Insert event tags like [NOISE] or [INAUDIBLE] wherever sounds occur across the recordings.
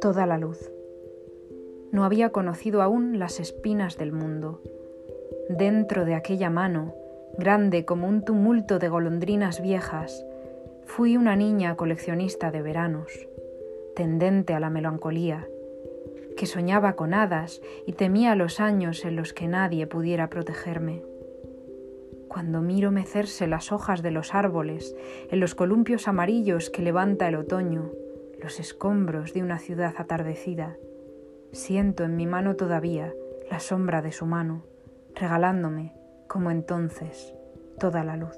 toda la luz. No había conocido aún las espinas del mundo. Dentro de aquella mano, grande como un tumulto de golondrinas viejas, fui una niña coleccionista de veranos, tendente a la melancolía, que soñaba con hadas y temía los años en los que nadie pudiera protegerme. Cuando miro mecerse las hojas de los árboles en los columpios amarillos que levanta el otoño, los escombros de una ciudad atardecida, siento en mi mano todavía la sombra de su mano, regalándome, como entonces, toda la luz.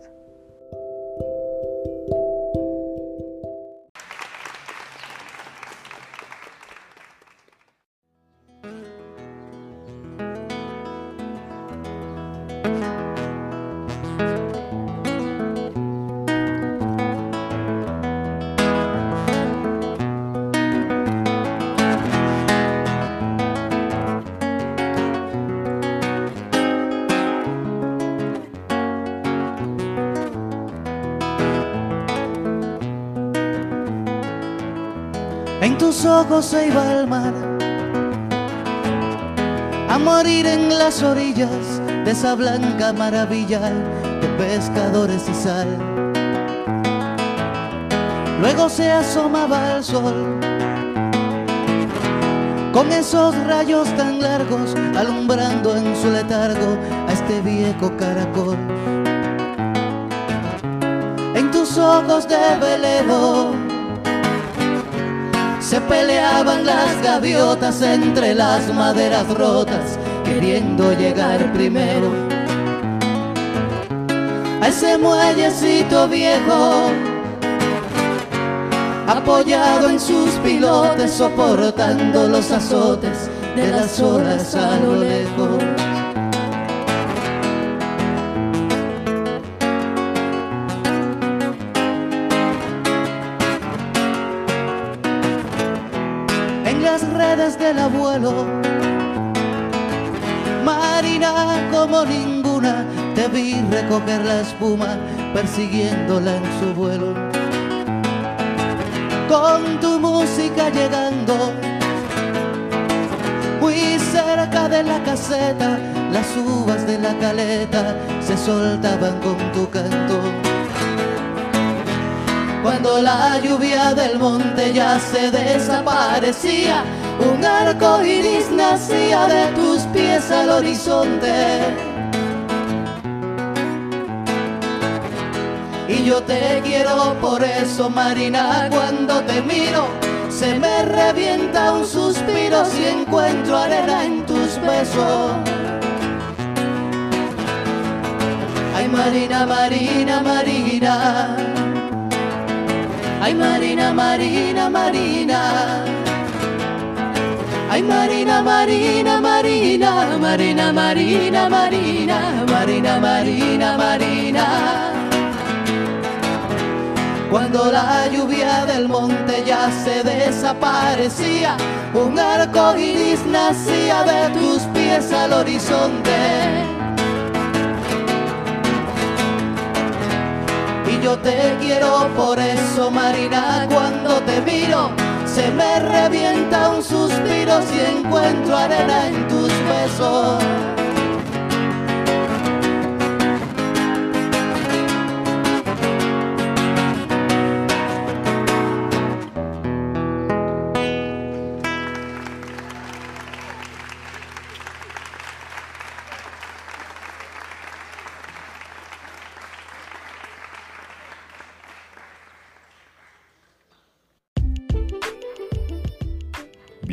Se iba el mar a morir en las orillas de esa blanca maravilla de pescadores y sal. Luego se asomaba el sol con esos rayos tan largos alumbrando en su letargo a este viejo caracol. En tus ojos de velero se peleaban las gaviotas entre las maderas rotas, queriendo llegar primero a ese muellecito viejo, apoyado en sus pilotes, soportando los azotes de las olas a lo lejos. Del abuelo. Marina como ninguna, te vi recoger la espuma persiguiéndola en su vuelo. Con tu música llegando, muy cerca de la caseta, las uvas de la caleta se soltaban con tu canto. Cuando la lluvia del monte ya se desaparecía, un arco iris nacía de tus pies al horizonte. Y yo te quiero por eso, Marina, cuando te miro, se me revienta un suspiro si encuentro arena en tus besos. Ay, Marina, Marina, Marina. Ay, Marina, Marina, Marina. Ay, Marina, Marina, Marina, Marina, Marina, Marina, Marina, Marina, Marina. Cuando la lluvia del monte ya se desaparecía, un arco iris nacía de tus pies al horizonte. Y yo te quiero por eso, Marina, cuando te miro se me revienta un suspiro si encuentro arena en tus besos.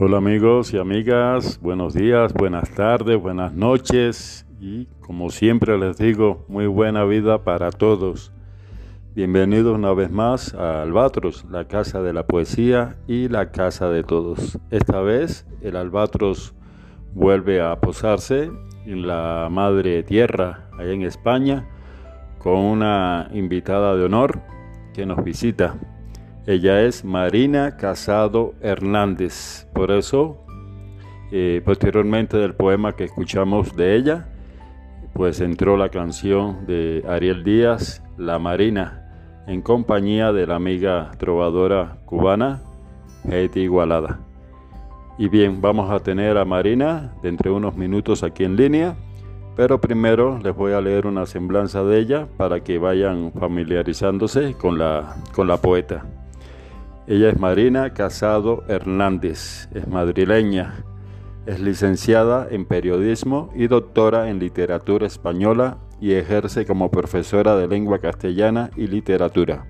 Hola amigos y amigas, buenos días, buenas tardes, buenas noches y como siempre les digo, muy buena vida para todos. Bienvenidos una vez más a Albatros, la casa de la poesía y la casa de todos. Esta vez el Albatros vuelve a posarse en la madre tierra, allá en España, con una invitada de honor que nos visita. Ella es Marina Casado Hernández. Por eso, eh, posteriormente del poema que escuchamos de ella, pues entró la canción de Ariel Díaz, La Marina, en compañía de la amiga trovadora cubana Haiti Igualada. Y bien, vamos a tener a Marina dentro de unos minutos aquí en línea, pero primero les voy a leer una semblanza de ella para que vayan familiarizándose con la, con la poeta. Ella es Marina Casado Hernández, es madrileña, es licenciada en periodismo y doctora en literatura española y ejerce como profesora de lengua castellana y literatura,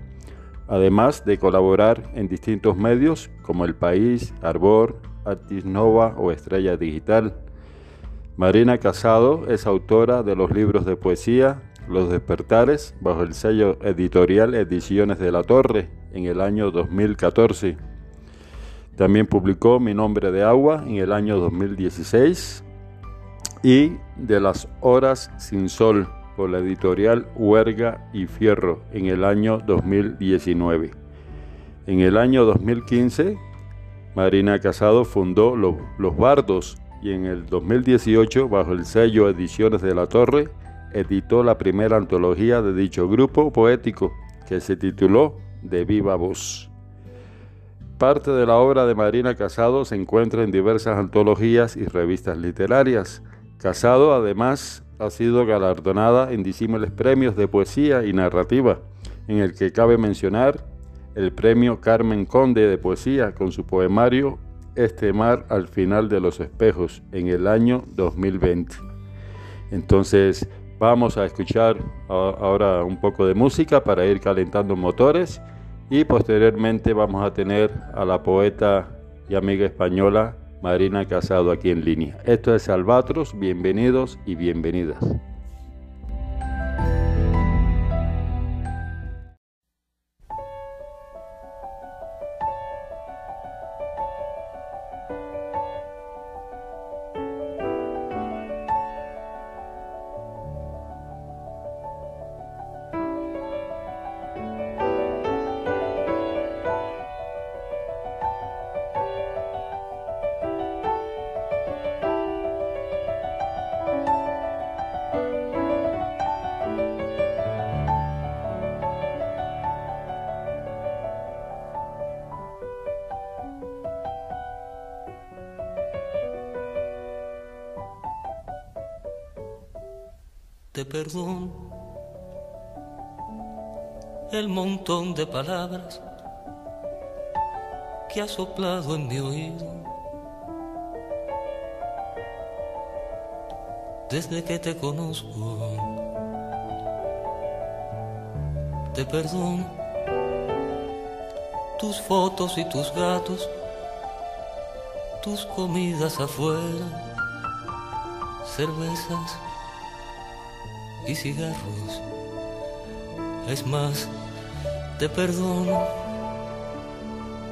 además de colaborar en distintos medios como El País, Arbor, Artis Nova o Estrella Digital. Marina Casado es autora de los libros de poesía Los Despertares bajo el sello editorial Ediciones de la Torre en el año 2014. También publicó Mi nombre de agua en el año 2016 y De las horas sin sol por la editorial Huerga y Fierro en el año 2019. En el año 2015, Marina Casado fundó Los Bardos y en el 2018, bajo el sello Ediciones de la Torre, editó la primera antología de dicho grupo poético que se tituló de viva voz. Parte de la obra de Marina Casado se encuentra en diversas antologías y revistas literarias. Casado además ha sido galardonada en disímiles premios de poesía y narrativa, en el que cabe mencionar el premio Carmen Conde de Poesía con su poemario Este mar al final de los espejos en el año 2020. Entonces, Vamos a escuchar ahora un poco de música para ir calentando motores y posteriormente vamos a tener a la poeta y amiga española Marina Casado aquí en línea. Esto es Albatros, bienvenidos y bienvenidas. El montón de palabras que ha soplado en mi oído. Desde que te conozco, te perdono tus fotos y tus gatos, tus comidas afuera, cervezas y cigarros. Es más, te perdono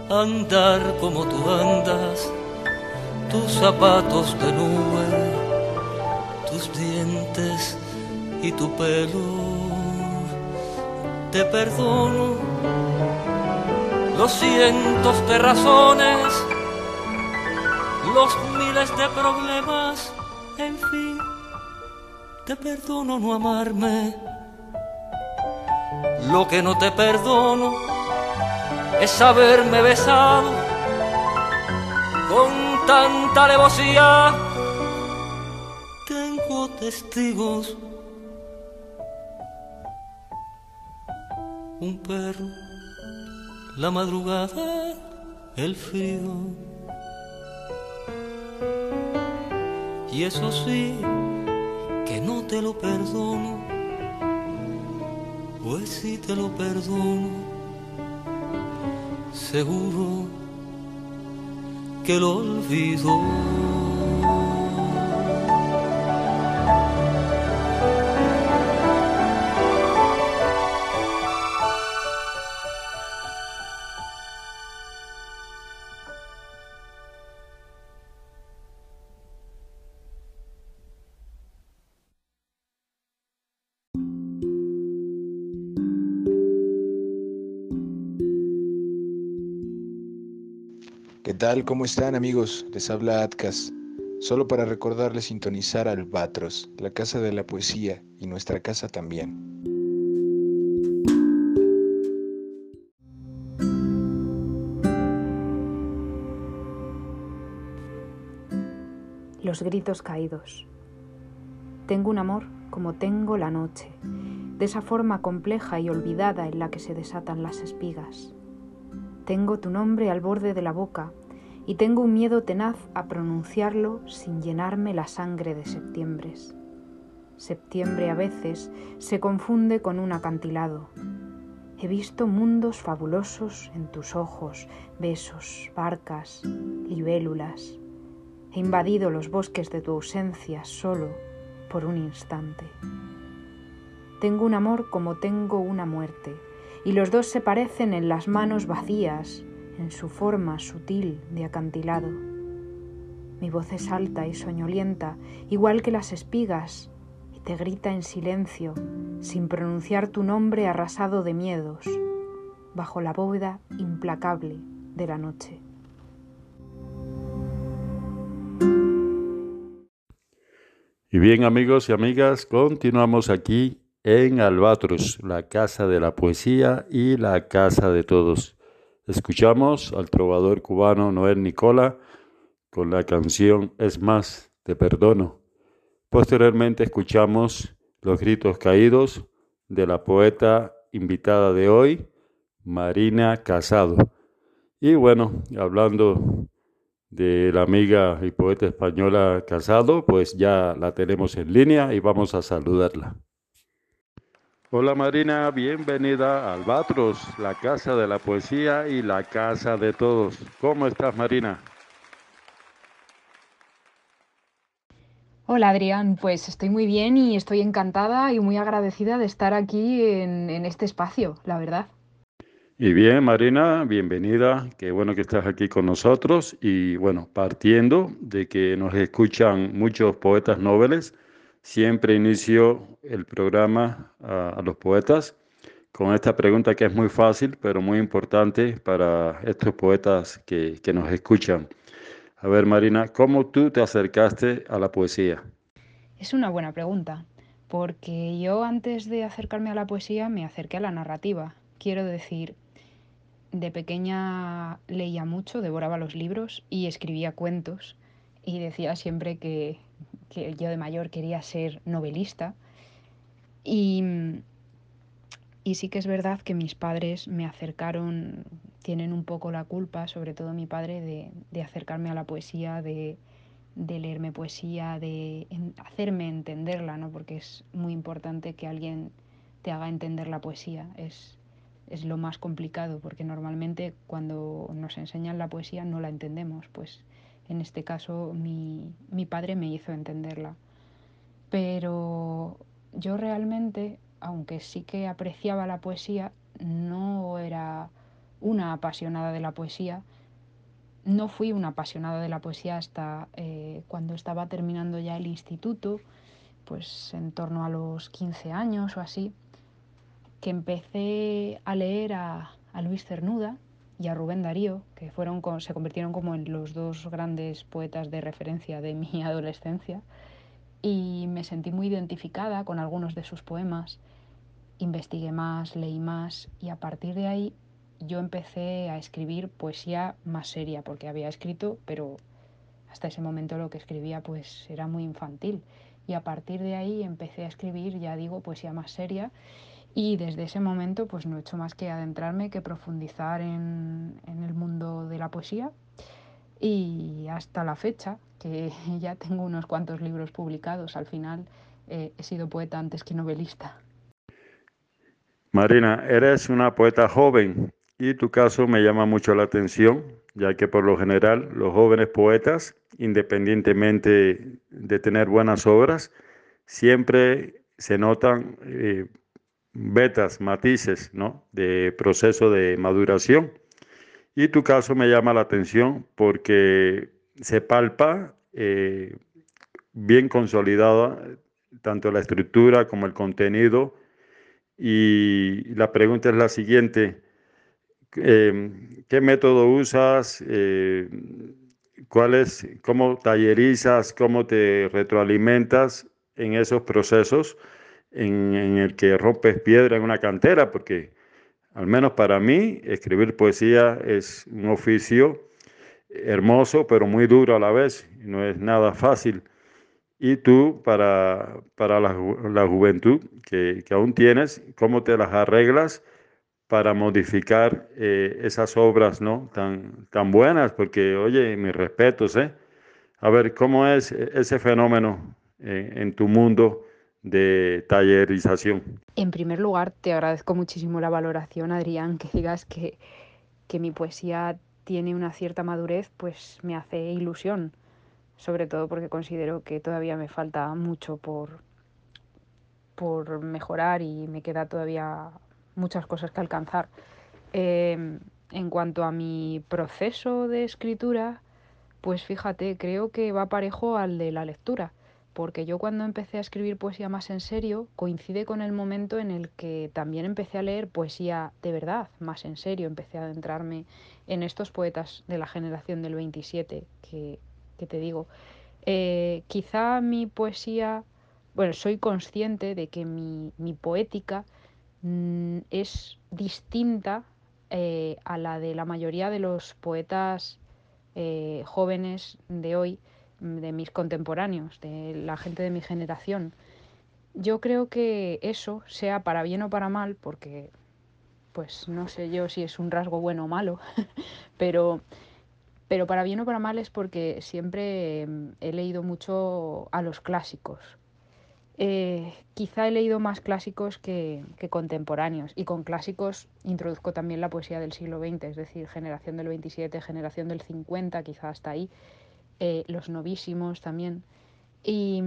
andar como tú andas, tus zapatos de nube, tus dientes y tu pelo. Te perdono los cientos de razones, los miles de problemas, en fin te perdono no amarme. Lo que no te perdono es haberme besado con tanta alevosía. Tengo testigos. Un perro, la madrugada, el frío. Y eso sí, que no te lo perdono, pues si te lo perdono, seguro que lo olvido. Tal? ¿Cómo están amigos? Les habla Atkas. Solo para recordarles sintonizar Albatros, la casa de la poesía y nuestra casa también. Los gritos caídos. Tengo un amor como tengo la noche, de esa forma compleja y olvidada en la que se desatan las espigas. Tengo tu nombre al borde de la boca y tengo un miedo tenaz a pronunciarlo sin llenarme la sangre de septiembre. Septiembre a veces se confunde con un acantilado. He visto mundos fabulosos en tus ojos, besos, barcas, libélulas. He invadido los bosques de tu ausencia solo por un instante. Tengo un amor como tengo una muerte, y los dos se parecen en las manos vacías, en su forma sutil de acantilado. Mi voz es alta y soñolienta, igual que las espigas, y te grita en silencio, sin pronunciar tu nombre arrasado de miedos, bajo la bóveda implacable de la noche. Y bien amigos y amigas, continuamos aquí en Albatros, la casa de la poesía y la casa de todos. Escuchamos al trovador cubano Noel Nicola con la canción Es más, te perdono. Posteriormente escuchamos los gritos caídos de la poeta invitada de hoy, Marina Casado. Y bueno, hablando de la amiga y poeta española Casado, pues ya la tenemos en línea y vamos a saludarla. Hola Marina, bienvenida a Albatros, la casa de la poesía y la casa de todos. ¿Cómo estás Marina? Hola Adrián, pues estoy muy bien y estoy encantada y muy agradecida de estar aquí en, en este espacio, la verdad. Y bien, Marina, bienvenida. Qué bueno que estás aquí con nosotros. Y bueno, partiendo de que nos escuchan muchos poetas noveles, Siempre inicio el programa a, los poetas con esta pregunta que es muy fácil, pero muy importante para estos poetas que, que nos escuchan. A ver, Marina, ¿cómo tú te acercaste a la poesía? Es una buena pregunta, porque yo antes de acercarme a la poesía me acerqué a la narrativa. Quiero decir, de pequeña leía mucho, devoraba los libros y escribía cuentos y decía siempre que, que yo de mayor quería ser novelista. Y, y sí que es verdad que mis padres me acercaron, tienen un poco la culpa, sobre todo mi padre, de, de acercarme a la poesía, de, de leerme poesía, de hacerme entenderla, ¿no? porque es muy importante que alguien te haga entender la poesía. Es, es lo más complicado, porque normalmente cuando nos enseñan la poesía no la entendemos, pues en este caso mi, mi padre me hizo entenderla. Pero yo realmente, aunque sí que apreciaba la poesía, no era una apasionada de la poesía. No fui una apasionada de la poesía hasta eh, cuando estaba terminando ya el instituto, pues en torno a los 15 años o así, que empecé a leer a, a Luis Cernuda y a Rubén Darío, que fueron, se convirtieron como en los dos grandes poetas de referencia de mi [LAUGHS] adolescencia, y me sentí muy identificada con algunos de sus poemas, investigué más, leí más, y a partir de ahí yo empecé a escribir poesía más seria, porque había escrito, pero hasta ese momento lo que escribía pues era muy infantil. Y a partir de ahí empecé a escribir, ya digo, poesía más seria y desde ese momento pues no he hecho más que adentrarme, que profundizar en, el mundo de la poesía y hasta la fecha, que [LAUGHS] ya tengo unos cuantos libros publicados, al final eh, he sido poeta antes que novelista. Marina, eres una poeta joven y tu caso me llama mucho la atención, ya que por lo general los jóvenes poetas, independientemente de tener buenas obras, siempre se notan eh, betas, matices, ¿no? De proceso de maduración. Y tu caso me llama la atención porque se palpa eh, bien consolidada tanto la estructura como el contenido. Y la pregunta es la siguiente, eh, ¿qué método usas? Eh, ¿Cómo tallerizas? ¿Cómo te retroalimentas en esos procesos en, el que rompes piedra en una cantera? Porque al menos para mí, escribir poesía es un oficio hermoso, pero muy duro a la vez. No es nada fácil. Y tú, para, para la, la juventud que, que, aún tienes, ¿cómo te las arreglas para modificar eh, esas obras ¿no? tan, tan buenas? Porque, oye, mis respetos, ¿eh? A ver, ¿cómo es ese fenómeno eh, en tu mundo de tallerización? En primer lugar, te agradezco muchísimo la valoración, Adrián, que digas que, que mi poesía tiene una cierta madurez, pues me hace ilusión, sobre todo porque considero que todavía me falta mucho por, por mejorar y me queda todavía muchas cosas que alcanzar. Eh, en cuanto a mi proceso de escritura, pues fíjate, creo que va parejo al de la lectura porque yo cuando empecé a escribir poesía más en serio coincide con el momento en el que también empecé a leer poesía de verdad, más en serio, empecé a adentrarme en estos poetas de la generación del 27 que, te digo. Eh, quizá mi poesía, bueno, soy consciente de que mi, poética mmm, es distinta eh, a la de la mayoría de los poetas eh, jóvenes de hoy, de mis contemporáneos, de la gente de mi generación. Yo creo que eso, sea para bien o para mal, porque pues no sé yo si es un rasgo bueno o malo, [LAUGHS] pero, pero para bien o para mal es porque siempre em, he leído mucho a los clásicos. Eh, quizá he leído más clásicos que, que, contemporáneos y con clásicos introduzco también la poesía del siglo XX, es decir, generación del 27, generación del 50, quizá hasta ahí, eh, los novísimos también. Y,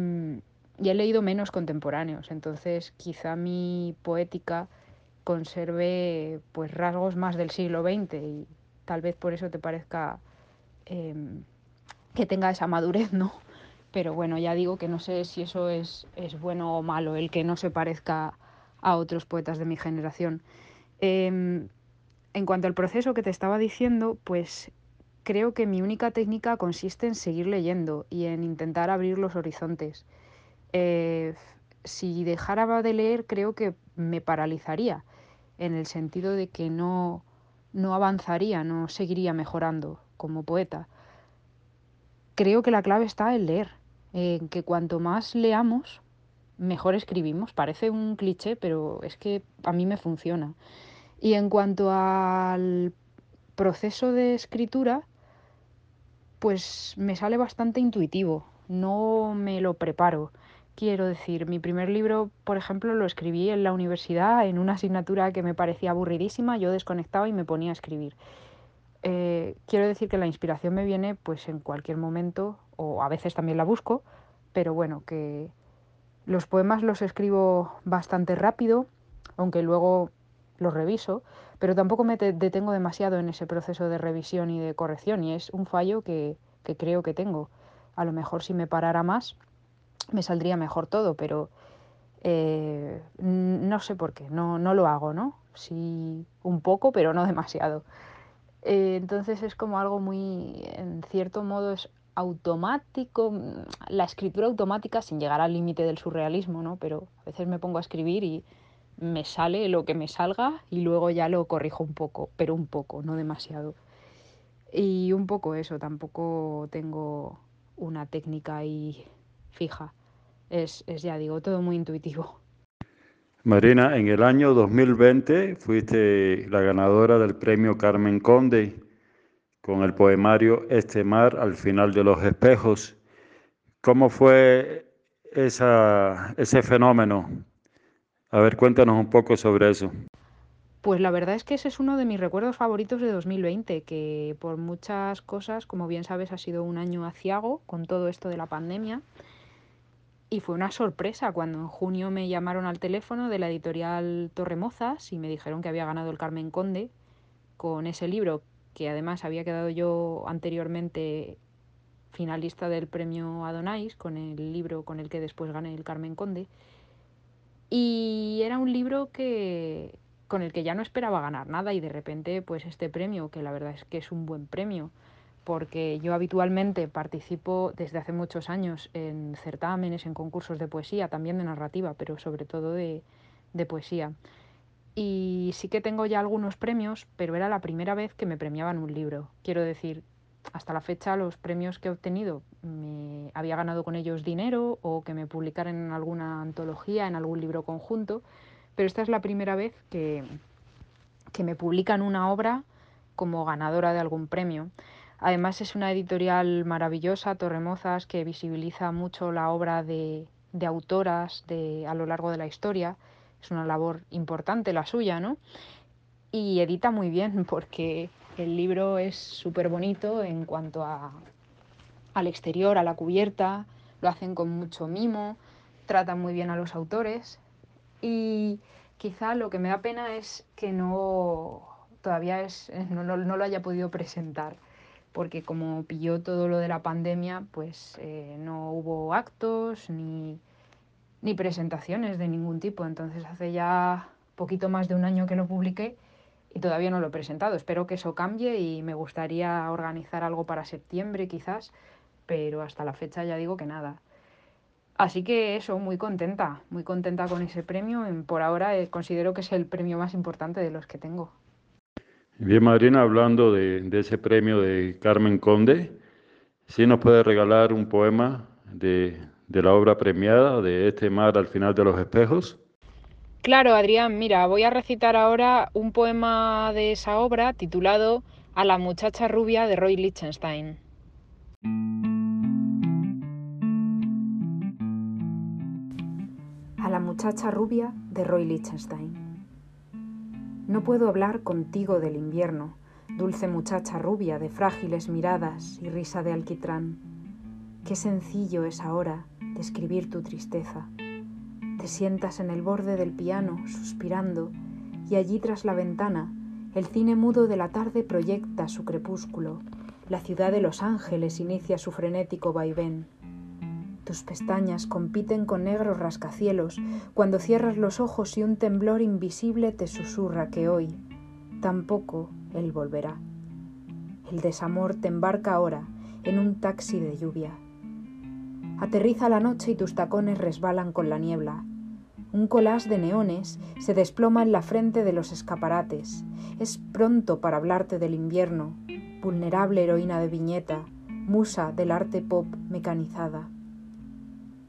y, he leído menos contemporáneos, entonces quizá mi poética conserve pues rasgos más del siglo XX y tal vez por eso te parezca eh, que tenga esa madurez, ¿no? Pero bueno, ya digo que no sé si eso es, es bueno o malo, el que no se parezca a otros poetas de mi generación. Eh, en cuanto al proceso que te estaba diciendo, pues creo que mi única técnica consiste en seguir leyendo y en intentar abrir los horizontes. Eh, si dejara de leer, creo que me paralizaría, en el sentido de que no, no avanzaría, no seguiría mejorando como poeta. Creo que la clave está en leer, en que cuanto más leamos, mejor escribimos. Parece un cliché, pero es que a mí me funciona. Y en cuanto al proceso de escritura, pues me sale bastante intuitivo, no me lo preparo. Quiero decir, mi primer libro, por ejemplo, lo escribí en la universidad en una asignatura que me parecía aburridísima, yo desconectaba y me ponía a escribir. Eh, quiero decir que la inspiración me viene pues en cualquier momento o a veces también la busco, pero bueno, que los poemas los escribo bastante rápido, aunque luego los reviso, pero tampoco me detengo demasiado en ese proceso de revisión y de corrección y es un fallo que, creo que tengo. A lo mejor si me parara más me saldría mejor todo, pero eh, no sé por qué, no, no lo hago, ¿no? Sí, un poco, pero no demasiado. Eh, entonces es como algo muy, en cierto modo es automático, la escritura automática sin llegar al límite del surrealismo, ¿no? Pero a veces me pongo a escribir y me sale lo que me salga y luego ya lo corrijo un poco, pero un poco, no demasiado. Y un poco eso, tampoco tengo una técnica ahí fija. Es, es, ya digo, todo muy intuitivo. Marina, en el año 2020 fuiste la ganadora del premio Carmen Conde con el poemario Este mar al final de los espejos. ¿Cómo fue esa, ese fenómeno? A ver, cuéntanos un poco sobre eso. Pues la verdad es que ese es uno de mis recuerdos favoritos de 2020, que por muchas cosas, como bien sabes, ha sido un año aciago con todo esto de la pandemia. Y fue una sorpresa cuando en junio me llamaron al teléfono de la editorial Torremozas y me dijeron que había ganado el Carmen Conde con ese libro, que además había quedado yo anteriormente finalista del premio Adonais, con el libro con el que después gané el Carmen Conde. Y era un libro que, con el que ya no esperaba ganar nada y de repente pues este premio, que la verdad es que es un buen premio, porque yo habitualmente participo desde hace muchos años en certámenes, en concursos de poesía, también de narrativa, pero sobre todo de, de poesía. Y sí que tengo ya algunos premios, pero era la primera vez que me premiaban un libro. Quiero decir, hasta la fecha los premios que he obtenido me había ganado con ellos dinero o que me publicaran en alguna antología, en algún libro conjunto, pero esta es la primera vez que, que me publican una obra como ganadora de algún premio. Además es una editorial maravillosa, Torremozas, que visibiliza mucho la obra de, de autoras de, a lo largo de la historia. Es una labor importante la suya, ¿no? Y edita muy bien [LAUGHS] porque el libro es súper bonito en cuanto a, al exterior, a la cubierta, lo hacen con mucho mimo, tratan muy bien a los autores y quizá lo que me da pena es que no todavía es, no, no, no lo haya podido presentar porque como pilló todo lo de la pandemia, pues eh, no hubo actos ni, ni presentaciones de ningún tipo. Entonces hace ya poquito más de un año que lo publiqué y todavía no lo he presentado. Espero que eso cambie y me gustaría organizar algo para septiembre quizás, pero hasta la fecha ya digo que nada. Así que eso, muy contenta, muy contenta con ese premio. Por ahora eh, considero que es el premio más importante de los que tengo. Bien, Madrina, hablando de, ese premio de Carmen Conde, ¿sí nos puede regalar un poema de, de la obra premiada de Este mar al final de los espejos? Claro, Adrián, mira, voy a recitar ahora un poema de esa obra titulado A la muchacha rubia de Roy Lichtenstein. A la muchacha rubia de Roy Lichtenstein. No puedo hablar contigo del invierno, dulce muchacha rubia de frágiles miradas y risa de alquitrán. Qué sencillo es ahora describir tu tristeza te sientas en el borde del piano, suspirando, y allí tras la ventana, el cine mudo de la tarde proyecta su crepúsculo, la ciudad de Los Ángeles inicia su frenético vaivén. Tus pestañas compiten con negros rascacielos cuando cierras los ojos y un temblor invisible te susurra que hoy tampoco él volverá. El desamor te embarca ahora en un taxi de lluvia. Aterriza la noche y tus tacones resbalan con la niebla. Un collage de neones se desploma en la frente de los escaparates. Es pronto para hablarte del invierno, vulnerable heroína de viñeta, musa del arte pop mecanizada.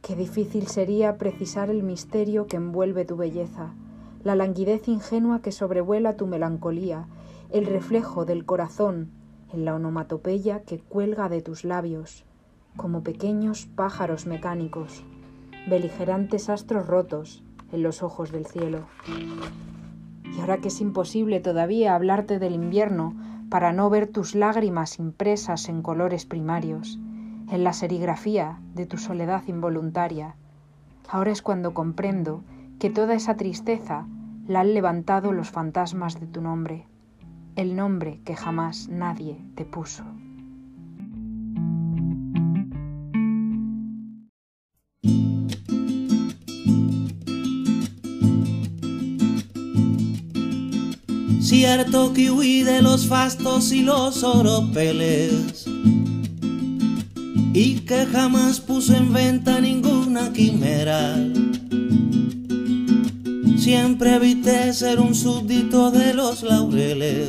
Qué difícil sería precisar el misterio que envuelve tu belleza, la languidez ingenua que sobrevuela tu melancolía, el reflejo del corazón en la onomatopeya que cuelga de tus labios, como pequeños pájaros mecánicos, beligerantes astros rotos, en los ojos del cielo. Y ahora que es imposible todavía hablarte del invierno para no ver tus lágrimas impresas en colores primarios, en la serigrafía de tu soledad involuntaria, ahora es cuando comprendo que toda esa tristeza la han levantado los fantasmas de tu nombre, el nombre que jamás nadie te puso. Cierto que huí de los fastos y los oropeles y que jamás puso en venta ninguna quimera. Siempre evité ser un súbdito de los laureles,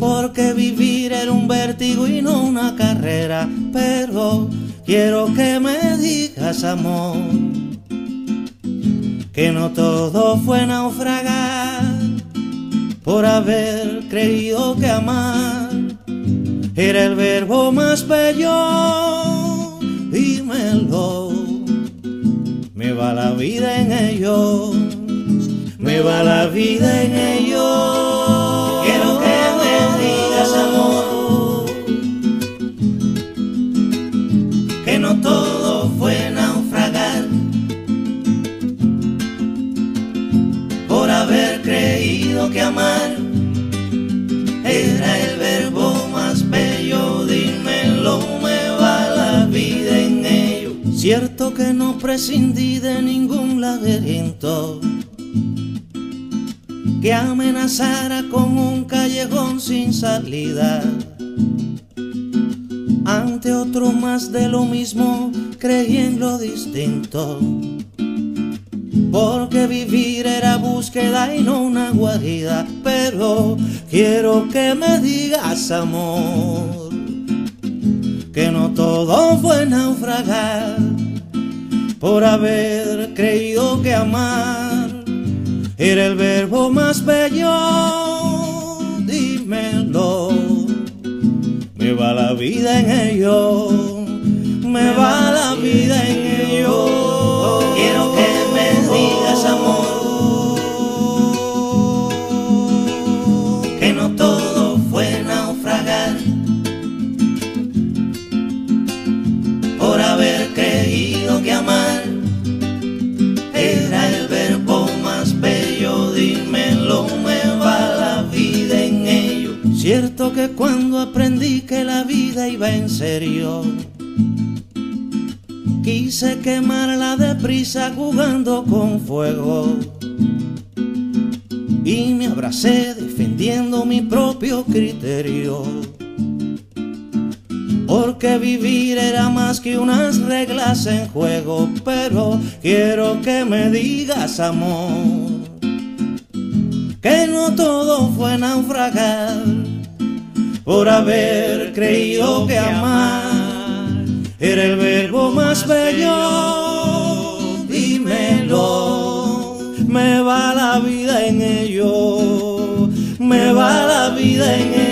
porque vivir era un vértigo y no una carrera. Pero quiero que me digas, amor que no todo fue naufragar por haber creído que amar era el verbo más bello. Dímelo, me va la vida en ello, me va la vida en ello. Que no prescindí de ningún laberinto que amenazara con un callejón sin salida. Ante otro más de lo mismo, creí en lo distinto. Porque vivir era búsqueda y no una guarida. Pero quiero que me digas, amor, que no todo fue naufragar por haber creído que amar era el verbo más bello. Dímelo, me va la vida en ello, me va la vida en ello. Quiero que me digas amor. Que cuando aprendí que la vida iba en serio, quise quemarla deprisa jugando con fuego. Y me abracé defendiendo mi propio criterio. Porque vivir era más que unas reglas en juego, pero quiero que me digas, amor, que no todo fue naufragar por haber creído que amar era el verbo más bello. Dímelo, me va la vida en ello, me va la vida en ello.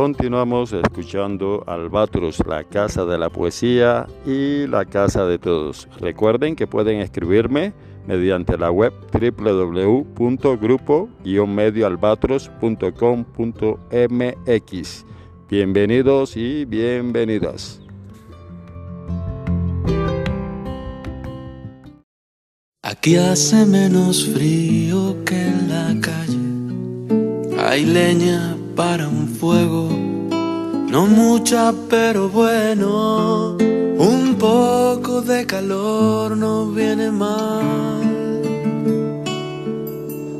Continuamos escuchando Albatros, la casa de la poesía y la casa de todos. Recuerden que pueden escribirme mediante la web www.grupo-medioalbatros.com.mx. Bienvenidos y bienvenidas. Aquí hace menos frío que en la calle. Hay leña para un fuego, no mucha pero bueno. Un poco de calor no viene mal.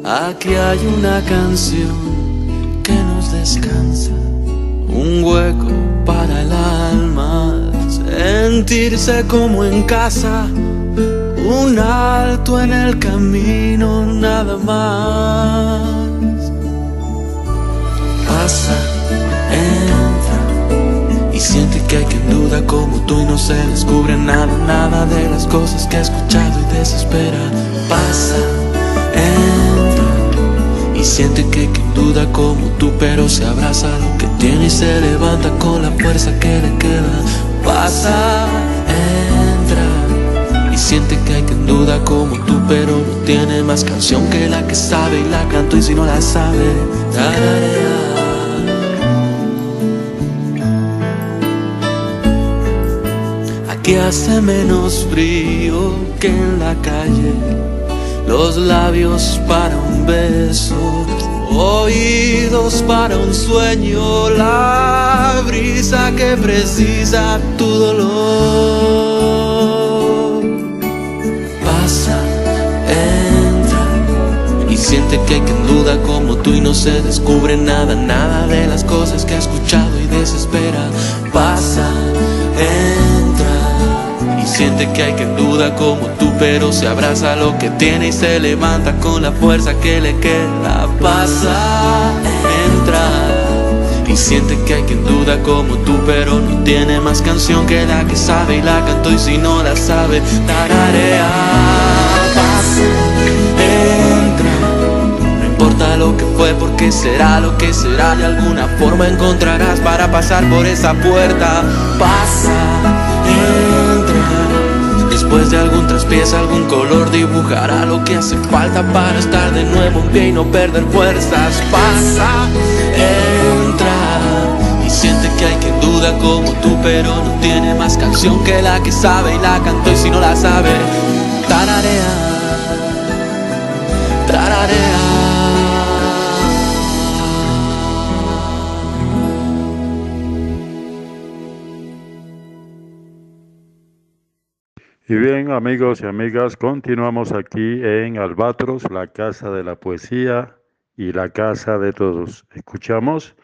Aquí hay una canción que nos descansa, un hueco para el alma, sentirse como en casa. Un alto en el camino, nada más. Pasa, entra y siente que hay quien duda como tú y no se descubre nada, nada de las cosas que ha escuchado y desespera. Pasa, entra y siente que hay quien duda como tú, pero se abraza lo que tiene y se levanta con la fuerza que le queda. Pasa, entra y siente que hay quien duda como tú, pero no tiene más canción que la que sabe y la canto y si no la sabe, tararea. Aquí hace menos frío que en la calle, los labios para un beso, Oídos para un sueño, la brisa que precisa tu dolor. Pasa, entra y siente que quien duda como tú y no se descubre nada, nada de las cosas que ha escuchado y desespera. Pasa, siente que hay quien duda como tú, pero se abraza lo que tiene y se levanta con la fuerza que le queda. Pasa, entra y siente que hay quien duda como tú, pero no tiene más canción que la que sabe y la cantó y si no la sabe, tararea. Pasa, entra. No importa lo que fue, porque será lo que será. De alguna forma encontrarás para pasar por esa puerta. Pasa, traspiés, algún color dibujará lo que hace falta para estar de nuevo en pie y no perder fuerzas. Pasa, entra. Y siente que hay quien duda como tú, pero no tiene más canción que la que sabe y la cantó y si no la sabe, tararea. Y bien, amigos y amigas, continuamos aquí en Albatros, la casa de la poesía y la casa de todos. Escuchamos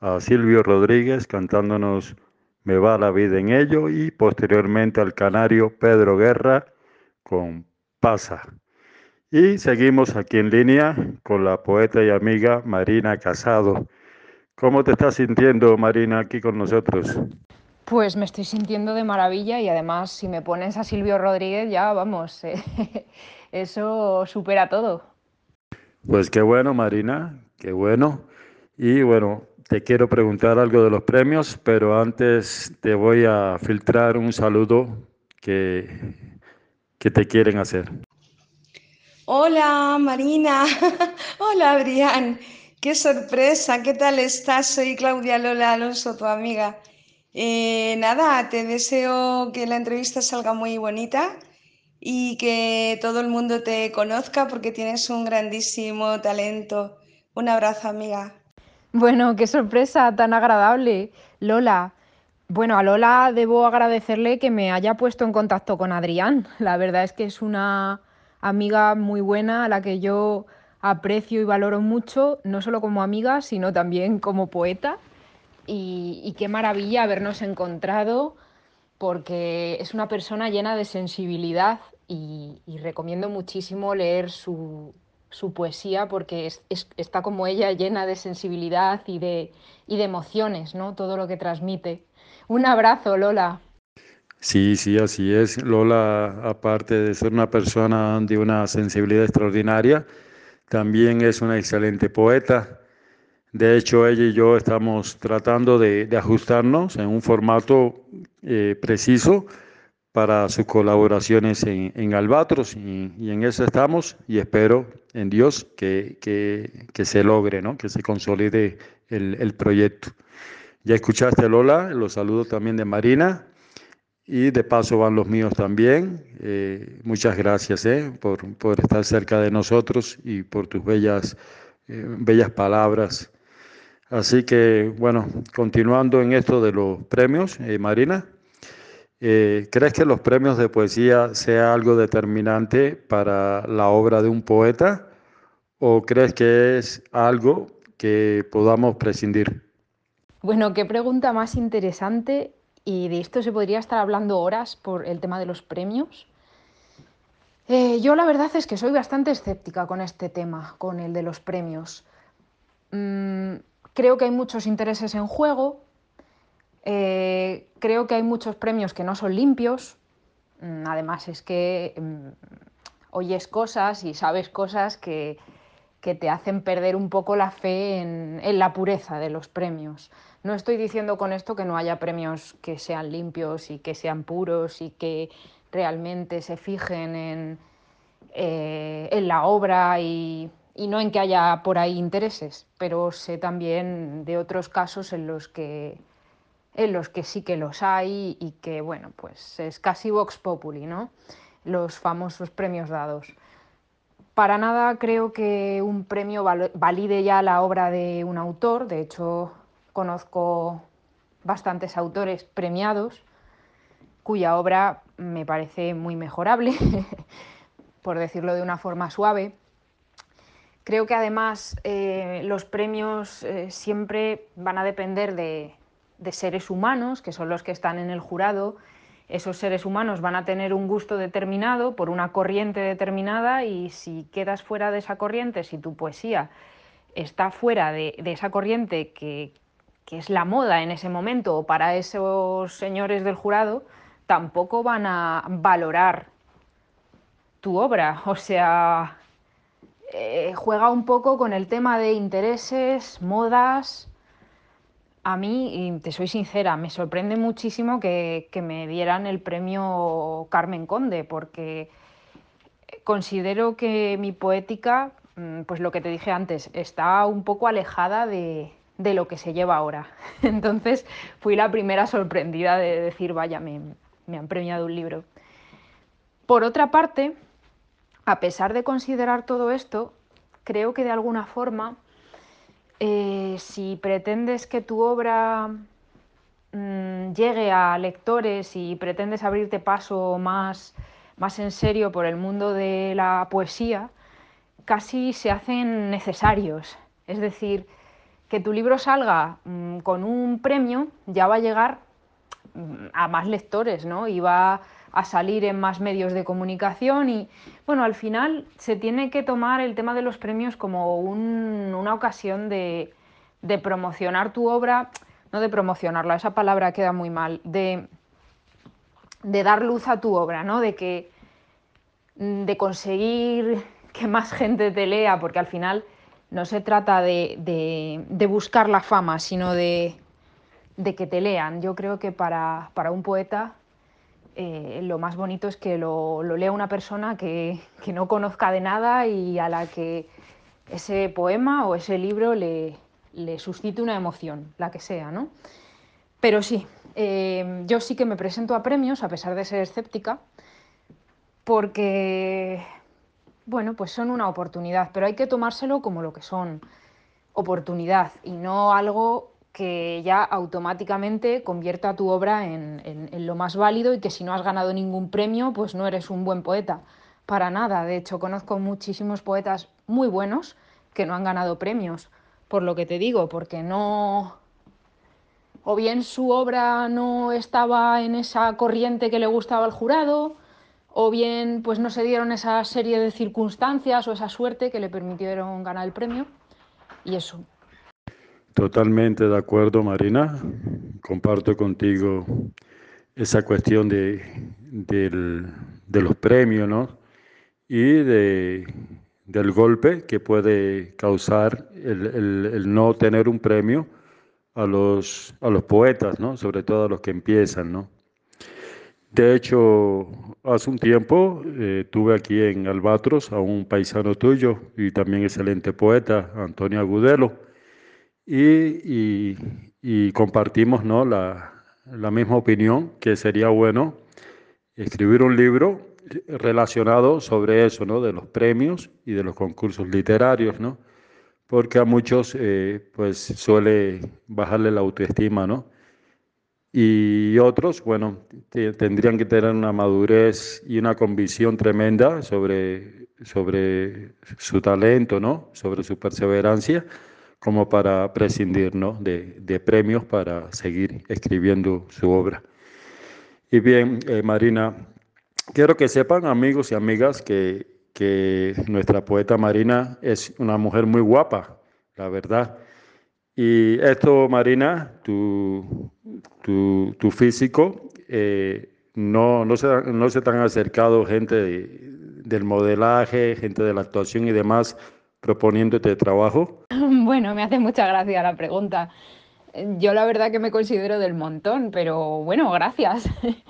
a Silvio Rodríguez cantándonos Me va la vida en ello y posteriormente al canario Pedro Guerra con Pasa. Y seguimos aquí en línea con la poeta y amiga Marina Casado. ¿Cómo te estás sintiendo, Marina, aquí con nosotros? Pues me estoy sintiendo de maravilla y además si me pones a Silvio Rodríguez ya vamos, [LAUGHS] eh, eso supera todo. Pues qué bueno, Marina, qué bueno. Y bueno, te quiero preguntar algo de los premios, pero antes te voy a filtrar un saludo que, que te quieren hacer. Hola Marina, [LAUGHS] hola Adrián, qué sorpresa, ¿qué tal estás? Soy Claudia Lola Alonso, tu amiga. Eh, nada, te deseo que la entrevista salga muy bonita y que todo el mundo te conozca porque tienes un grandísimo talento. Un abrazo, amiga. Bueno, qué sorpresa tan agradable, Lola. Bueno, a Lola debo agradecerle que me haya puesto en contacto con Adrián. La verdad es que es una amiga muy buena a la que yo aprecio y valoro mucho, no solo como amiga, sino también como poeta y, qué maravilla habernos encontrado porque es una persona llena de sensibilidad y, recomiendo muchísimo leer su, poesía porque está como ella llena de sensibilidad y de, y de emociones, ¿no? Todo lo que transmite. Un abrazo, Lola. Sí, sí, así es. Lola, aparte de ser una persona de una sensibilidad extraordinaria, también es una excelente poeta de hecho, ella y yo estamos tratando de, ajustarnos en un formato eh, preciso para sus colaboraciones en, Albatros y, en eso estamos y espero en Dios que, se logre, ¿no? que se consolide el, proyecto. Ya escuchaste Lola, los saludos también de Marina y de paso van los míos también. Eh, muchas gracias eh, por, estar cerca de nosotros y por tus bellas, bellas palabras Así que, bueno, continuando en esto de los premios, eh, Marina, eh, ¿crees que los premios de poesía sea algo determinante para la obra de un poeta o crees que es algo que podamos prescindir? Bueno, qué pregunta más interesante y de esto se podría estar hablando horas por el tema de los premios. Eh, yo la verdad es que soy bastante escéptica con este tema, con el de los premios. Mm, Creo que hay muchos intereses en juego, eh, creo que hay muchos premios que no son limpios, mm, además es que mm, oyes cosas y sabes cosas que, te hacen perder un poco la fe en, la pureza de los premios. No estoy diciendo con esto que no haya premios que sean limpios y que sean puros y que realmente se fijen en, eh, en la obra y y no en que haya por ahí intereses, pero sé también de otros casos en los que en los que sí que los hay y que bueno, pues es casi vox populi, ¿no? Los famosos premios dados. para nada creo que un premio valide ya la obra de un autor, de hecho conozco bastantes autores premiados cuya obra me parece muy mejorable, [LAUGHS] por decirlo de una forma suave. Creo que además eh, los premios eh, siempre van a depender de, seres humanos, que son los que están en el jurado. Esos seres humanos van a tener un gusto determinado por una corriente determinada y si quedas fuera de esa corriente, si tu poesía está fuera de, esa corriente que, que es la moda en ese momento o para esos señores del jurado, tampoco van a valorar tu obra. O sea, eh, juega un poco con el tema de intereses, modas. A mí, y te soy sincera, me sorprende muchísimo que, que me dieran el premio Carmen Conde, porque considero que mi poética, mm, pues lo que te dije antes, está un poco alejada de, de lo que se lleva ahora. [LAUGHS] Entonces fui la primera sorprendida de decir, vaya, me, me han premiado un libro. Por otra parte, a pesar de considerar todo esto, creo que de alguna forma, eh, si pretendes que tu obra mm, llegue a lectores y pretendes abrirte paso más, más en serio por el mundo de la poesía, casi se hacen necesarios. Es decir, que tu libro salga mm, con un premio ya va a llegar mm, a más lectores, ¿no? Y va a salir en más medios de comunicación y, bueno, al final se tiene que tomar el tema de los premios como una ocasión de, promocionar tu obra, no de promocionarla, esa palabra queda muy mal, de, dar luz a tu obra, ¿no? De que de conseguir que más gente te lea, porque al final no se trata de, buscar la fama, sino de, que te lean. Yo creo que para, un poeta eh, lo más bonito es que lo, lea una persona que, no conozca de nada y a la que ese poema o ese libro le, suscite una emoción, la que sea, ¿no? Pero sí, eh, yo sí que me presento a premios, a pesar de ser escéptica, porque bueno, pues son una oportunidad, pero hay que tomárselo como lo que son, oportunidad y no algo que ya automáticamente convierta tu obra en, lo más válido y que si no has ganado ningún premio, pues no eres un buen poeta. Para nada, de hecho conozco muchísimos poetas muy buenos que no han ganado premios, por lo que te digo, porque no... O bien su obra no estaba en esa corriente que le gustaba al jurado, o bien pues no se dieron esa serie de circunstancias o esa suerte que le permitieron ganar el premio y eso. Totalmente de acuerdo, Marina. Comparto contigo esa cuestión de, los premios, ¿no? Y de, del golpe que puede causar el, no tener un premio a los, a los poetas, ¿no? Sobre todo a los que empiezan, ¿no? De hecho, hace un tiempo eh, tuve aquí en Albatros a un paisano tuyo y también excelente poeta, Antonio Agudelo, y, compartimos ¿no? la, misma opinión que sería bueno escribir un libro relacionado sobre eso, ¿no? de los premios y de los concursos literarios, ¿no? porque a muchos eh, pues suele bajarle la autoestima, ¿no? y otros, bueno, tendrían que tener una madurez y una convicción tremenda sobre, sobre su talento, ¿no? Sobre su perseverancia, como para prescindir, ¿no? De, de premios para seguir escribiendo su obra. Y bien, eh, Marina, quiero que sepan, amigos y amigas, que, que nuestra poeta Marina es una mujer muy guapa, la verdad. Y esto, Marina, tu, tu, físico, eh, no, no, se, no se te han acercado gente del modelaje, gente de la actuación y demás proponiéndote trabajo? [LAUGHS] Bueno, me hace mucha gracia la pregunta. Yo la verdad que me considero del montón, pero bueno, gracias. [LAUGHS]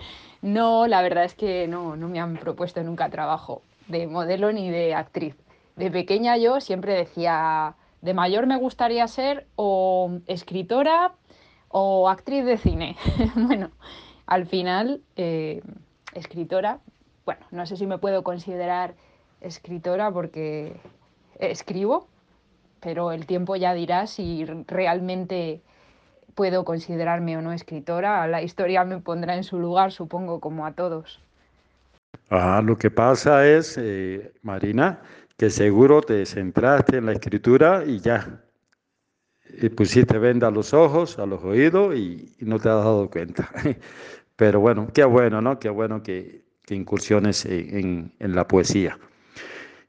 No, la verdad es que no, no me han propuesto nunca trabajo de modelo ni de actriz. De pequeña yo siempre decía, de mayor me gustaría ser o escritora o actriz de cine. [LAUGHS] bueno, al final, eh, escritora, bueno, no sé si me puedo considerar escritora porque escribo, pero el tiempo ya dirá si realmente puedo considerarme o no escritora. La historia me pondrá en su lugar, supongo, como a todos. Ah, lo que pasa es, eh, Marina, que seguro te centraste en la escritura y ya. Y pusiste venda a los ojos, a los oídos y, no te has dado cuenta. [LAUGHS] Pero bueno, qué bueno, ¿no? Qué bueno que, incursiones en, en, la poesía.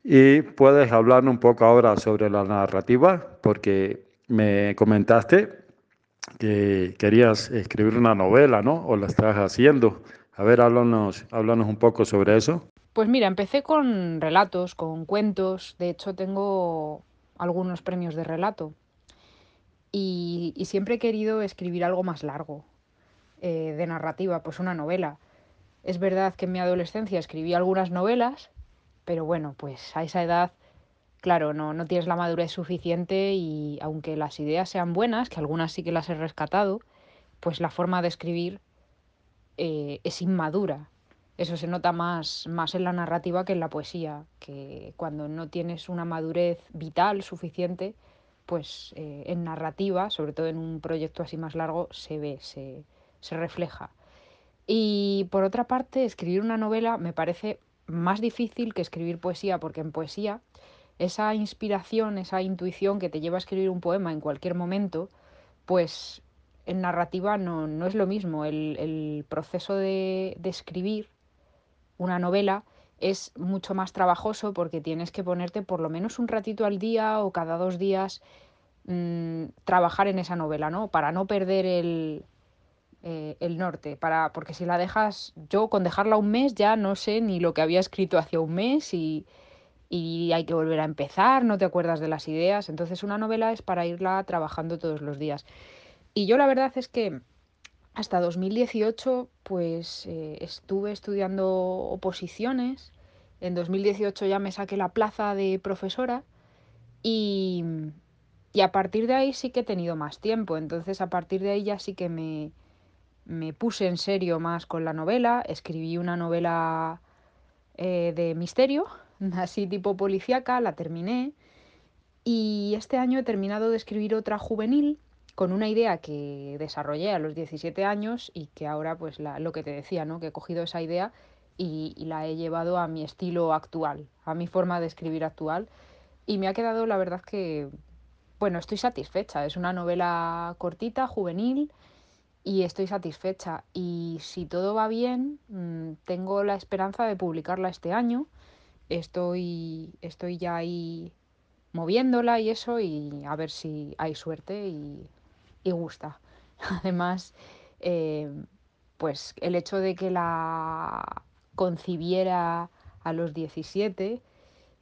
Y puedes hablar un poco ahora sobre la narrativa, porque me comentaste que querías escribir una novela, ¿no? O la estás haciendo. A ver, háblanos, un poco sobre eso. Pues mira, empecé con relatos, con cuentos. De hecho, tengo algunos premios de relato. Y, siempre he querido escribir algo más largo, eh, de narrativa, pues una novela. Es verdad que en mi adolescencia escribí algunas novelas, pero bueno, pues a esa edad, claro, no, no tienes la madurez suficiente y aunque las ideas sean buenas, que algunas sí que las he rescatado, pues la forma de escribir eh, es inmadura. Eso se nota más, más en la narrativa que en la poesía, que cuando no tienes una madurez vital suficiente, pues eh, en narrativa, sobre todo en un proyecto así más largo, se ve, se, se refleja. Y por otra parte, escribir una novela me parece más difícil que escribir poesía, porque en poesía esa inspiración, esa intuición que te lleva a escribir un poema en cualquier momento, pues en narrativa no, no es lo mismo. El, el proceso de, de, escribir una novela es mucho más trabajoso porque tienes que ponerte por lo menos un ratito al día o cada dos días mmm, trabajar en esa novela, ¿no? Para no perder el, eh, el norte. Para, porque si la dejas, yo con dejarla un mes ya no sé ni lo que había escrito hace un mes y, y hay que volver a empezar, no te acuerdas de las ideas. Entonces una novela es para irla trabajando todos los días. Y yo la verdad es que hasta 2018 pues eh, estuve estudiando oposiciones. En 2018 ya me saqué la plaza de profesora y, y, a partir de ahí sí que he tenido más tiempo. Entonces a partir de ahí ya sí que me, me puse en serio más con la novela. Escribí una novela eh, de misterio, [LAUGHS] así tipo policíaca, la terminé. Y este año he terminado de escribir otra juvenil con una idea que desarrollé a los 17 años y que ahora, pues lo que te decía, ¿no? que he cogido esa idea y, la he llevado a mi estilo actual, a mi forma de escribir actual. Y me ha quedado, la verdad, que, bueno, estoy satisfecha. Es una novela cortita, juvenil, y estoy satisfecha. Y si todo va bien, mmm, tengo la esperanza de publicarla este año. Estoy, estoy ya ahí moviéndola y eso, y a ver si hay suerte y y gusta. [LAUGHS] Además, eh, pues el hecho de que la concibiera a los 17,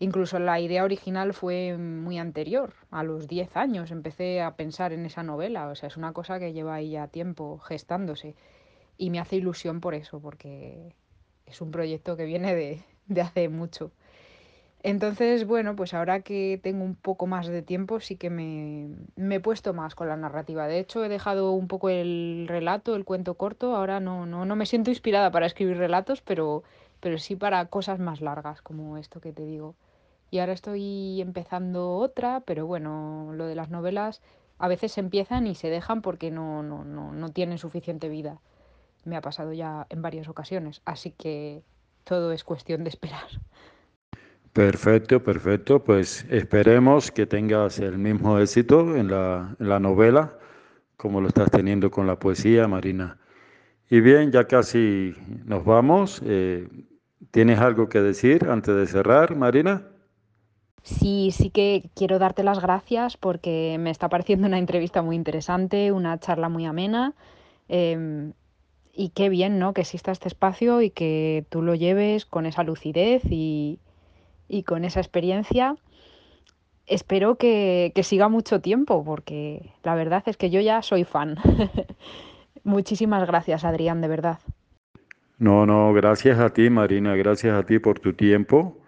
incluso la idea original fue muy anterior, a los 10 años empecé a pensar en esa novela, o sea, es una cosa que lleva ahí ya tiempo gestándose y me hace ilusión por eso, porque es un proyecto que viene de, de hace mucho. Entonces, bueno, pues ahora que tengo un poco más de tiempo, sí que me, me, he puesto más con la narrativa. De hecho, he dejado un poco el relato, el cuento corto. Ahora no, no, no me siento inspirada para escribir relatos, pero, pero sí para cosas más largas, como esto que te digo. Y ahora estoy empezando otra, pero bueno, lo de las novelas a veces se empiezan y se dejan porque no, no, no, no tienen suficiente vida. Me ha pasado ya en varias ocasiones, así que todo es cuestión de esperar. Perfecto, perfecto. Pues esperemos que tengas el mismo éxito en la, en la, novela como lo estás teniendo con la poesía, Marina. Y bien, ya casi nos vamos. Eh, ¿Tienes algo que decir antes de cerrar, Marina? Sí, sí que quiero darte las gracias porque me está pareciendo una entrevista muy interesante, una charla muy amena. Eh, y qué bien, ¿no? Que exista este espacio y que tú lo lleves con esa lucidez y, con esa experiencia espero que, siga mucho tiempo, porque la verdad es que yo ya soy fan. [LAUGHS] Muchísimas gracias, Adrián, de verdad. No, no, gracias a ti, Marina, gracias a ti por tu tiempo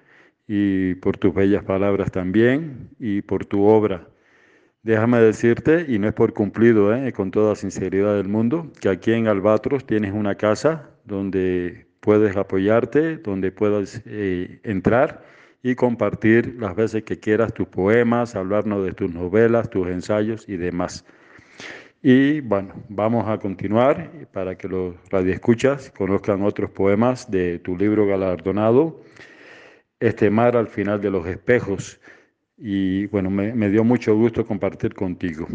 y por tus bellas palabras también y por tu obra. Déjame decirte, y no es por cumplido, ¿eh? con toda sinceridad del mundo, que aquí en Albatros tienes una casa donde puedes apoyarte, donde puedas eh, entrar y compartir las veces que quieras tus poemas, hablarnos de tus novelas, tus ensayos y demás. Y bueno, vamos a continuar para que los radioescuchas conozcan otros poemas de tu libro galardonado, Este mar al final de los espejos. Y bueno, me, dio mucho gusto compartir contigo.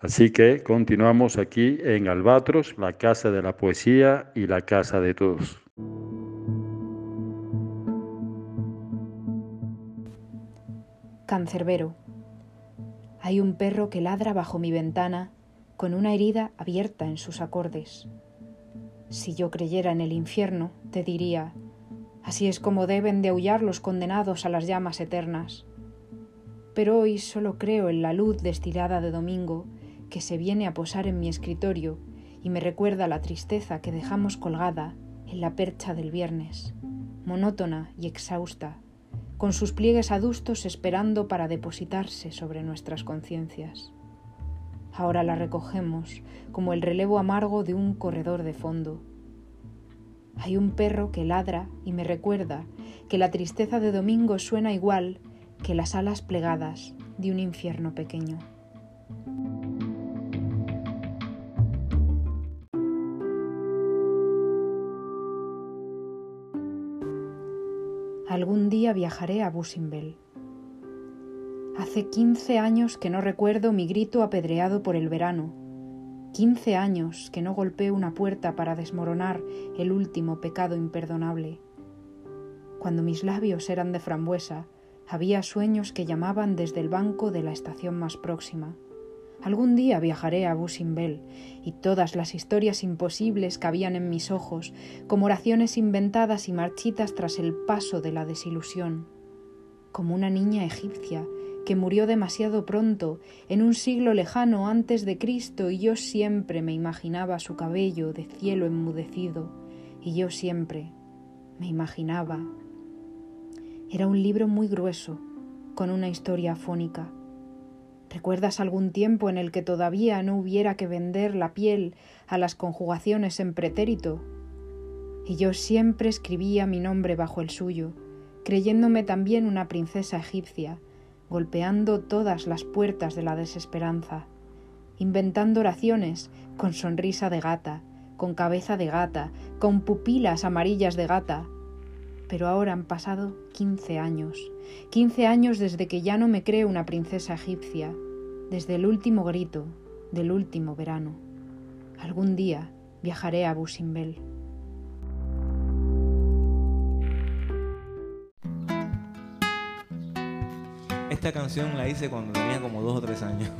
Así que continuamos aquí en Albatros, la casa de la poesía y la casa de todos. Cancerbero. Hay un perro que ladra bajo mi ventana con una herida abierta en sus acordes. Si yo creyera en el infierno, te diría, así es como deben de aullar los condenados a las llamas eternas. Pero hoy solo creo en la luz destilada de domingo que se viene a posar en mi escritorio y me recuerda la tristeza que dejamos colgada en la percha del viernes, monótona y exhausta, con sus pliegues adustos esperando para depositarse sobre nuestras conciencias. Ahora la recogemos como el relevo amargo de un corredor de fondo. Hay un perro que ladra y me recuerda que la tristeza de domingo suena igual que las alas plegadas de un infierno pequeño. Algún día viajaré a Busimbel Hace quince años que no recuerdo mi grito apedreado por el verano. Quince años que no golpeo una puerta para desmoronar el último pecado imperdonable. Cuando mis labios eran de frambuesa, había sueños que llamaban desde el banco de la estación más próxima. Algún día viajaré a Busimbel y todas las historias imposibles cabían en mis ojos, como oraciones inventadas y marchitas tras el paso de la desilusión. Como una niña egipcia que murió demasiado pronto, en un siglo lejano antes de Cristo, y yo siempre me imaginaba su cabello de cielo enmudecido, y yo siempre me imaginaba. Era un libro muy grueso, con una historia afónica. ¿Recuerdas algún tiempo en el que todavía no hubiera que vender la piel a las conjugaciones en pretérito? Y yo siempre escribía mi nombre bajo el suyo, creyéndome también una princesa egipcia, golpeando todas las puertas de la desesperanza, inventando oraciones con sonrisa de gata, con cabeza de gata, con pupilas amarillas de gata. Pero ahora han pasado quince años, quince años desde que ya no me creo una princesa egipcia, desde el último grito del último verano. Algún día viajaré a Busimbel. Esta canción la hice cuando tenía como dos o tres años.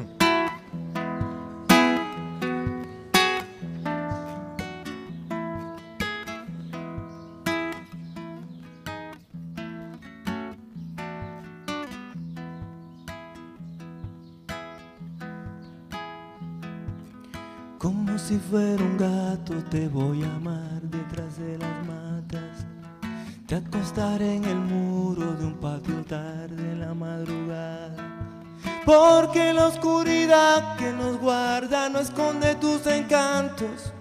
Como si fuera un gato te voy a amar detrás de las matas. Te acostaré en el muro de un patio tarde en la madrugada. Porque la oscuridad que nos guarda no esconde tus encantos.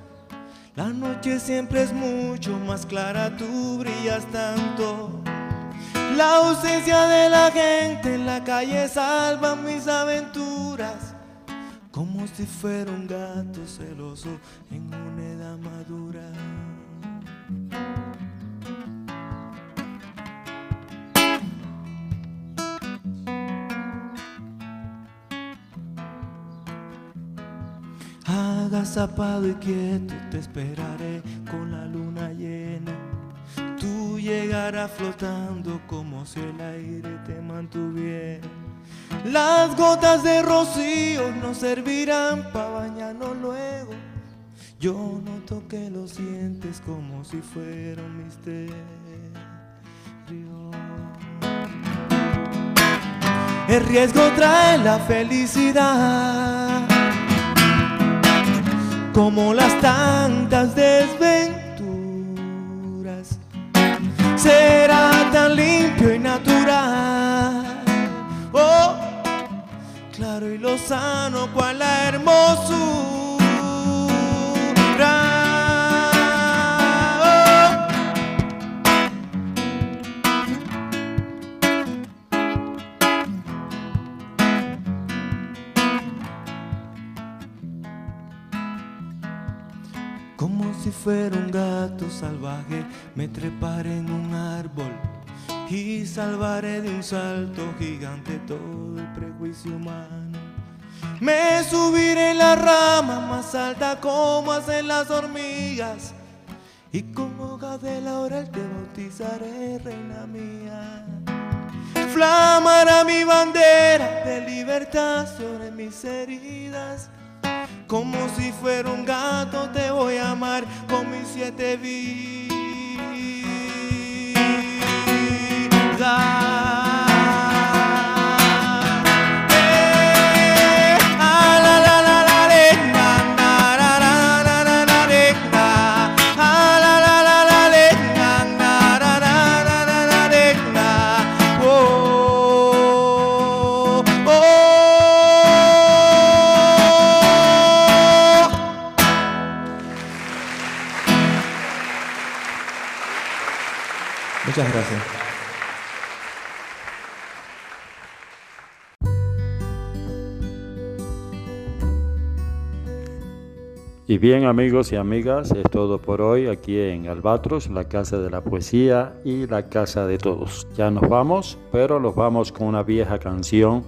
La noche siempre es mucho más clara, tú brillas tanto. La ausencia de la gente en la calle salva mis aventuras. Como si fuera un gato celoso en una edad madura. Agazapado y quieto te esperaré con la luna llena. Tú llegarás flotando como si el aire te mantuviera. Las gotas de rocío nos servirán para bañarnos luego. Yo noto que lo sientes como si fuera un misterio. El riesgo trae la felicidad, como las tantas desventuras. Será tan limpio y natural. Oh, claro y lozano, cual la hermosura. Si fuera un gato salvaje, me treparé en un árbol y salvaré de un salto gigante todo el prejuicio humano. Me subiré en la rama más alta como hacen las hormigas y con hojas de laurel te bautizaré, reina mía. Flamará mi bandera de libertad sobre mis heridas. Como si fuera un gato te voy a amar con mis siete vidas. Y bien amigos y amigas, es todo por hoy aquí en Albatros, la casa de la poesía y la casa de todos. Ya nos vamos, pero nos vamos con una vieja canción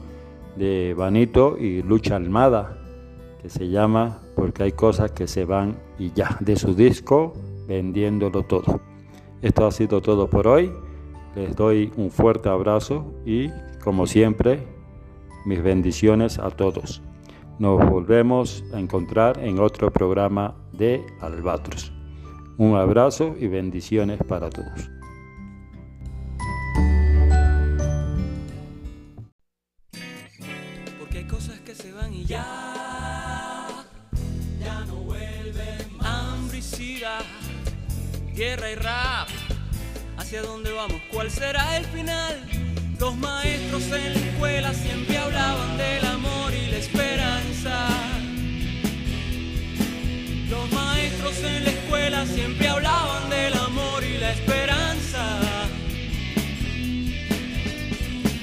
de Vanito y Lucha Almada que se llama Porque hay cosas que se van y ya, de su disco Vendiéndolo todo. Esto ha sido todo por hoy. Les doy un fuerte abrazo y como siempre, mis bendiciones a todos. Nos volvemos a encontrar en otro programa de Albatros. Un abrazo y bendiciones para todos. Porque hay cosas que se van y ya, ya no vuelven más. Hambricida, tierra y rap, ¿hacia dónde vamos? ¿Cuál será el final? Los maestros en la escuela siempre hablaban del amor y la esperanza. Los maestros en la escuela siempre hablaban del amor y la esperanza.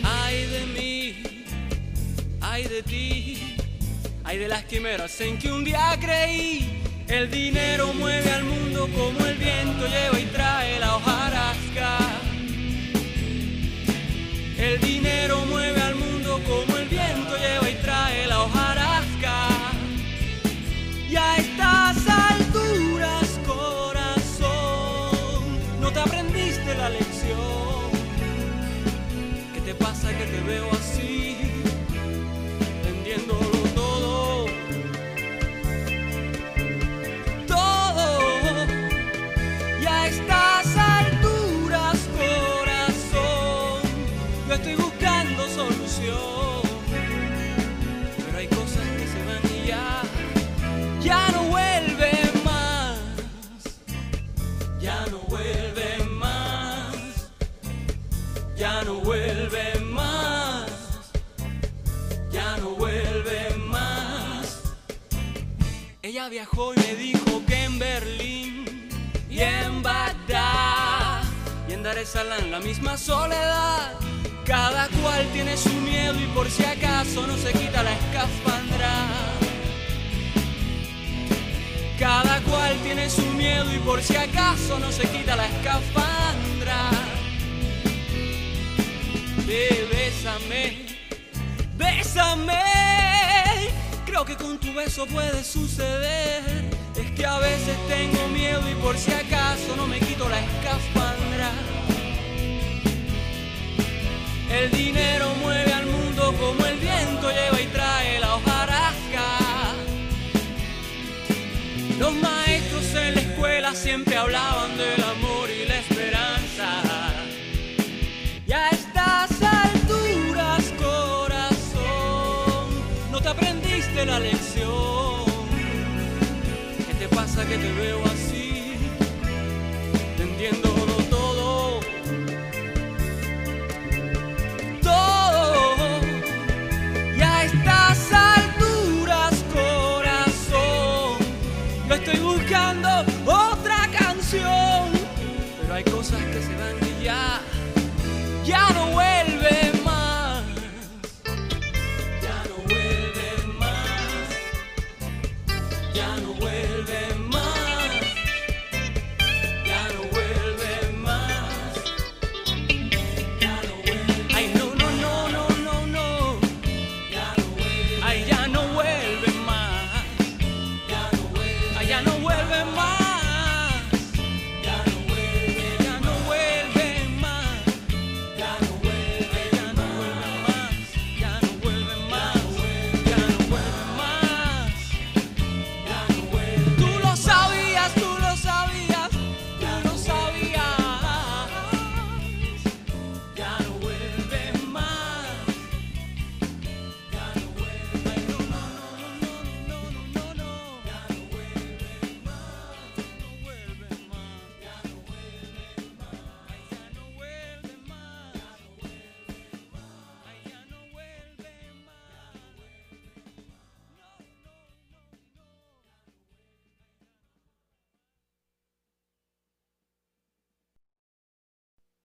Ay de mí, ay de ti, ay de las quimeras en que un día creí. El dinero mueve al mundo como el viento lleva y trae la hojarasca. Viajó y me dijo que en Berlín y en Bagdad y en Dar es Salaam la misma soledad. Cada cual tiene su miedo y por si acaso no se quita la escafandra. Cada cual tiene su miedo y por si acaso no se quita la escafandra. Ve, bésame, Creo que con tu beso puede suceder. Es que a veces tengo miedo y por si acaso no me quito la escafandra. El dinero mueve al mundo como el viento lleva y trae la hojarasca. Los maestros en la escuela siempre hablaban del amor la lección. ¿Qué te pasa que te veo así, vendiéndolo todo? Todo. Y a estas alturas, corazón, yo estoy buscando otra canción. Pero hay cosas que se van y ya, ya no.